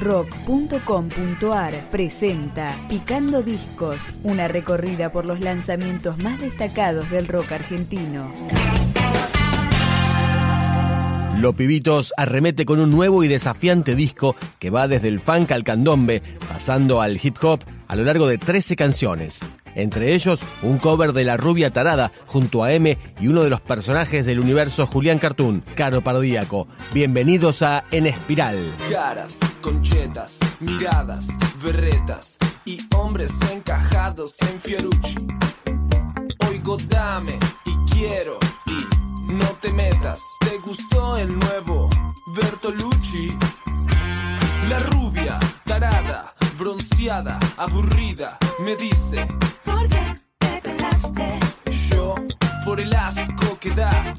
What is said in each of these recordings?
rock.com.ar presenta Picando Discos, una recorrida por los lanzamientos más destacados del rock argentino. Los Pibitos arremete con un nuevo y desafiante disco que va desde el funk al candombe, pasando al hip hop a lo largo de 13 canciones. Entre ellos, un cover de La Rubia Tarada junto a M y uno de los personajes del universo Julián Cartoon, Caro Pardíaco. Bienvenidos a En Espiral. Caras, conchetas, miradas, berretas y hombres encajados en Fiorucci. Oigo dame y quiero y no te metas. ¿Te gustó el nuevo Bertolucci? La rubia, tarada, bronceada, aburrida, me dice ¿Por qué te pelaste? yo por el asco que da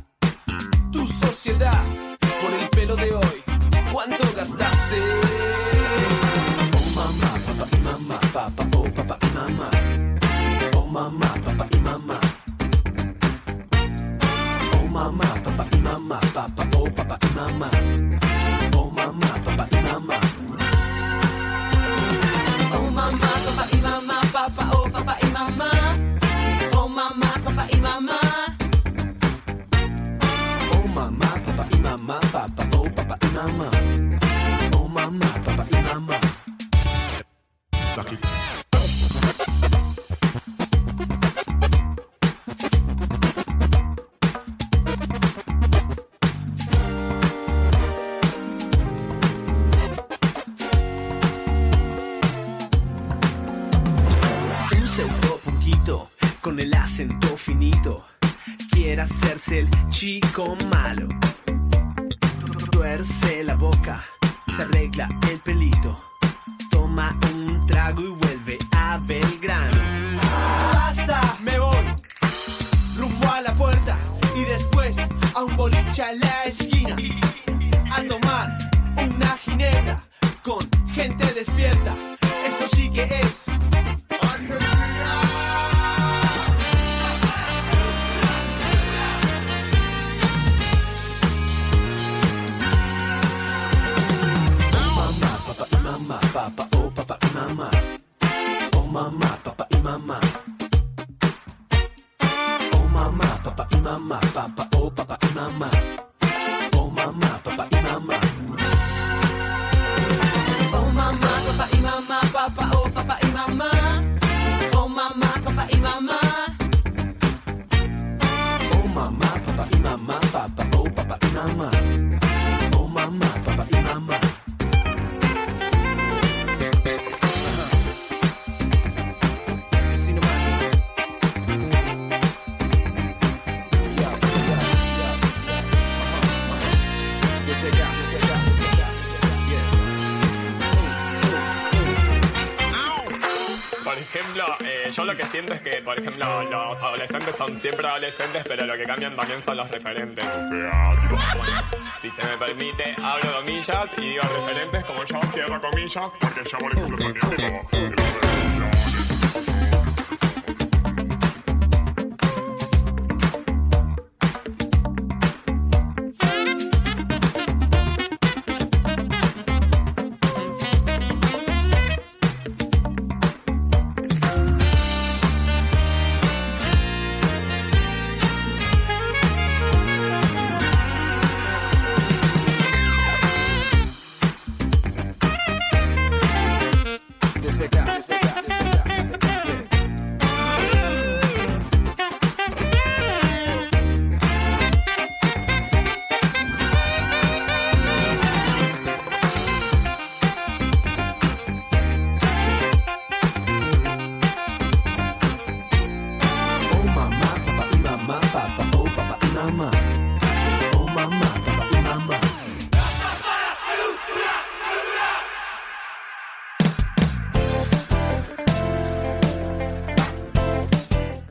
tu sociedad por el pelo de hoy. ¿Cuánto gastaste? Oh mamá, papá y mamá, papá, oh papá y mamá. Oh mamá, papá y mamá. Oh mamá, papá y mamá, papá, oh papá y mamá. Con el acento finito. Quiere hacerse el chico malo. Tuerce la boca, se arregla el pelito. Toma un trago y vuelve a Belgrano. ¡Basta! Me voy rumbo a la puerta y después a un boliche a la esquina. A tomar una ginebra con gente despierta. Ejemplo, eh, yo lo que siento es que, por ejemplo, los adolescentes son siempre adolescentes, pero lo que cambian también son los referentes. O sea, tipo, bueno, si se me permite, abro comillas y digo referentes como yo. Cierro comillas, porque yo, por ejemplo, también tipo...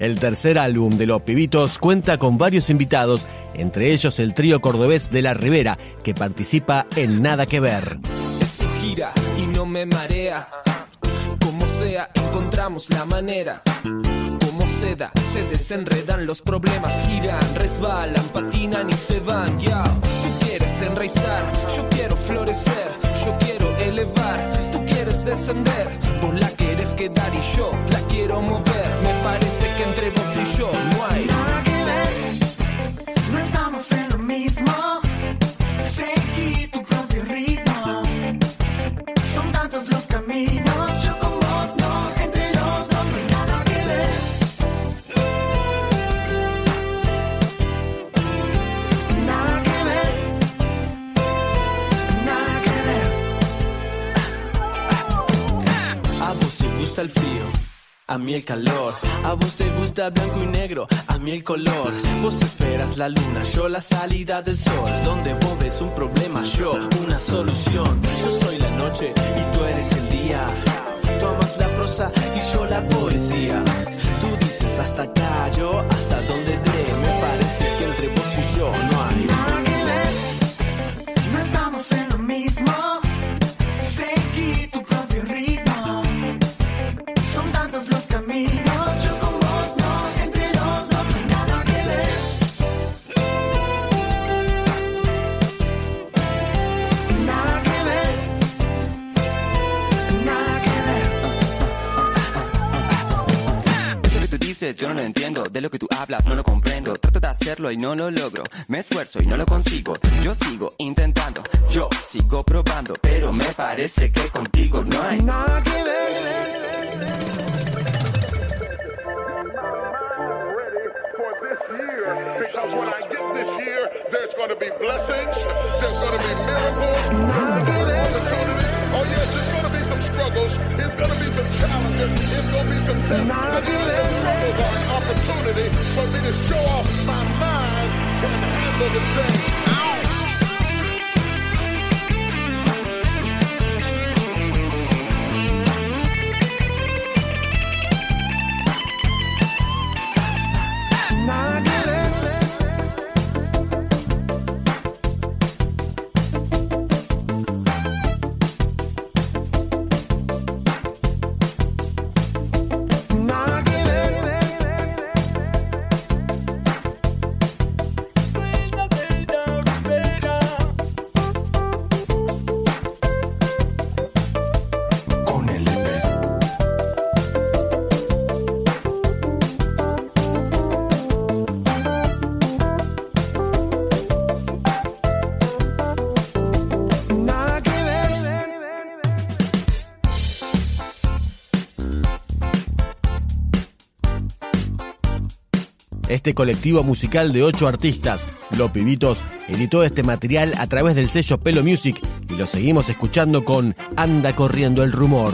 El tercer álbum de Los Pibitos cuenta con varios invitados, entre ellos el trío cordobés de La Ribera, que participa en Nada que Ver. Esto gira y no me marea. Como sea, encontramos la manera. Seda, se desenredan los problemas, giran, resbalan, patinan y se van. Tú quieres enraizar, yo quiero florecer, yo quiero el elevar, descender, vos la quieres quedar y yo la quiero mover. Me parece que entre vos y yo a mí el calor. A vos te gusta blanco y negro, a mí el color. Vos esperas la luna, yo la salida del sol. Donde vos ves un problema, yo una solución. Yo soy la noche y tú eres el día. Tú amas la prosa y yo la poesía. Tú dices hasta acá, yo hasta donde dé. Me parece que entre vos y yo no hay. Los caminos, yo con vos no, entre los dos no nada que ver. Nada que ver, nada que ver. Eso que tú dices yo no lo entiendo, de lo que tú hablas no lo comprendo. Trato de hacerlo y no lo logro, me esfuerzo y no lo consigo. Yo sigo intentando, yo sigo probando, pero me parece que contigo no hay Nada Este colectivo musical de ocho artistas, Los Pibitos, editó este material a través del sello Pelo Music y lo seguimos escuchando con Anda corriendo el rumor.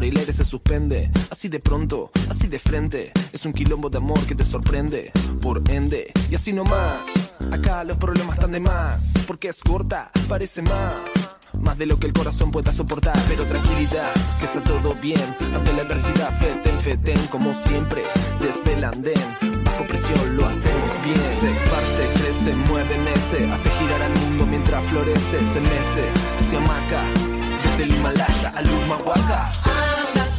Por el aire se suspende. Así de pronto, así de frente. Es un quilombo de amor que te sorprende. Por ende, y así nomás. Acá los problemas están de más. Porque es corta, parece más. Más de lo que el corazón pueda soportar. Pero tranquilidad, que está todo bien. Ante la adversidad, feten, feten, como siempre. Desde el andén, bajo presión lo hacemos bien. Se esparce, crece, mueve, nece. Hace girar al mundo mientras florece. Se mece, se amaca. Desde el Himalaya al Humahuaca.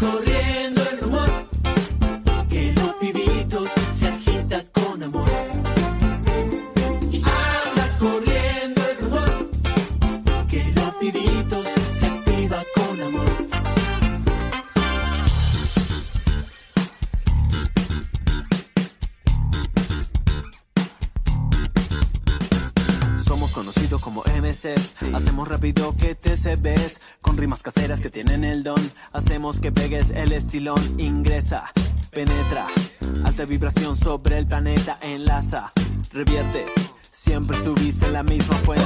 Corriendo el hacemos que pegues el estilón, ingresa, penetra, alta vibración sobre el planeta, enlaza, revierte. Siempre estuviste en la misma fuente.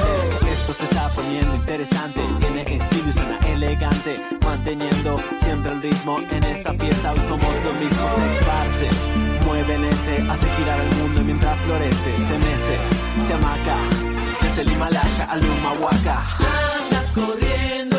Esto se está poniendo interesante. Tiene estilo y suena elegante. Manteniendo siempre el ritmo en esta fiesta. Hoy somos lo mismo. Se esparce, mueve ese, hace girar el mundo mientras florece. Se mece, se amaca. Desde el Himalaya al Humahuaca. Anda corriendo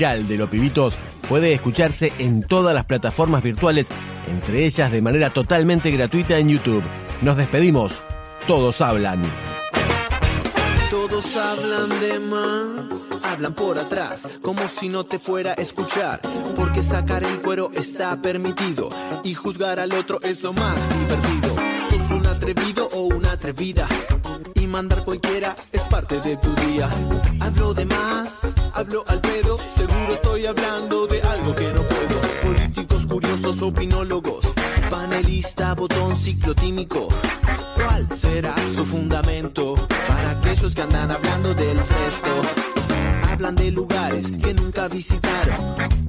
de Los Pibitos puede escucharse en todas las plataformas virtuales, entre ellas de manera totalmente gratuita en YouTube. Nos despedimos. Todos hablan. Todos hablan de más, hablan por atrás, como si no te fuera a escuchar, porque sacar el cuero está permitido y juzgar al otro es lo más divertido. Sos un atrevido o una atrevida y mandar cualquiera es parte de tu día. Hablo de más, hablo al pedo, seguro estoy hablando de algo que no puedo. Políticos curiosos, opinólogos, panelista, botón ciclotímico. ¿Cuál será su fundamento para aquellos que andan hablando del resto? Hablan de lugares que nunca visitaron,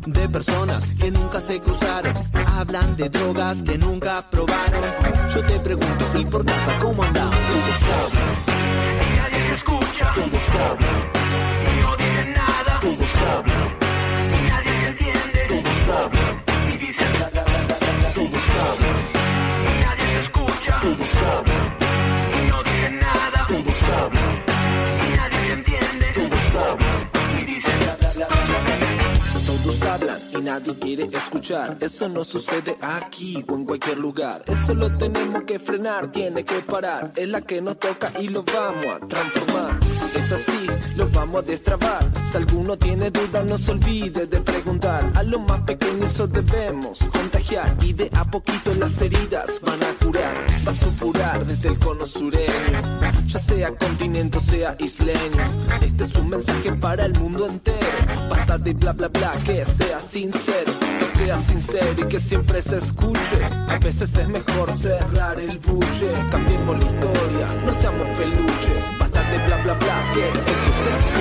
de personas que nunca se cruzaron. Hablan de drogas que nunca probaron. Yo te pregunto, ¿y por casa cómo andamos? Todos hablan. Nadie se escucha. Todos hablan. Nadie quiere escuchar. Eso no sucede aquí o en cualquier lugar. Eso lo tenemos que frenar, tiene que parar. Es la que nos toca y lo vamos a transformar. Es así, lo vamos a destrabar. Si alguno tiene dudas, no se olvide de preguntar. A los más pequeños eso debemos contagiar. Y de a poquito las heridas van a curar. Va a supurar desde el cono sureño. Ya sea continente o sea isleño. Este es un mensaje para el mundo entero. Basta de bla bla bla, que sea sincero. Que sea sincero y que siempre se escuche. A veces es mejor cerrar el buche. Cambiemos la historia, no seamos peluche. Basta de bla bla bla, que eso se escuche.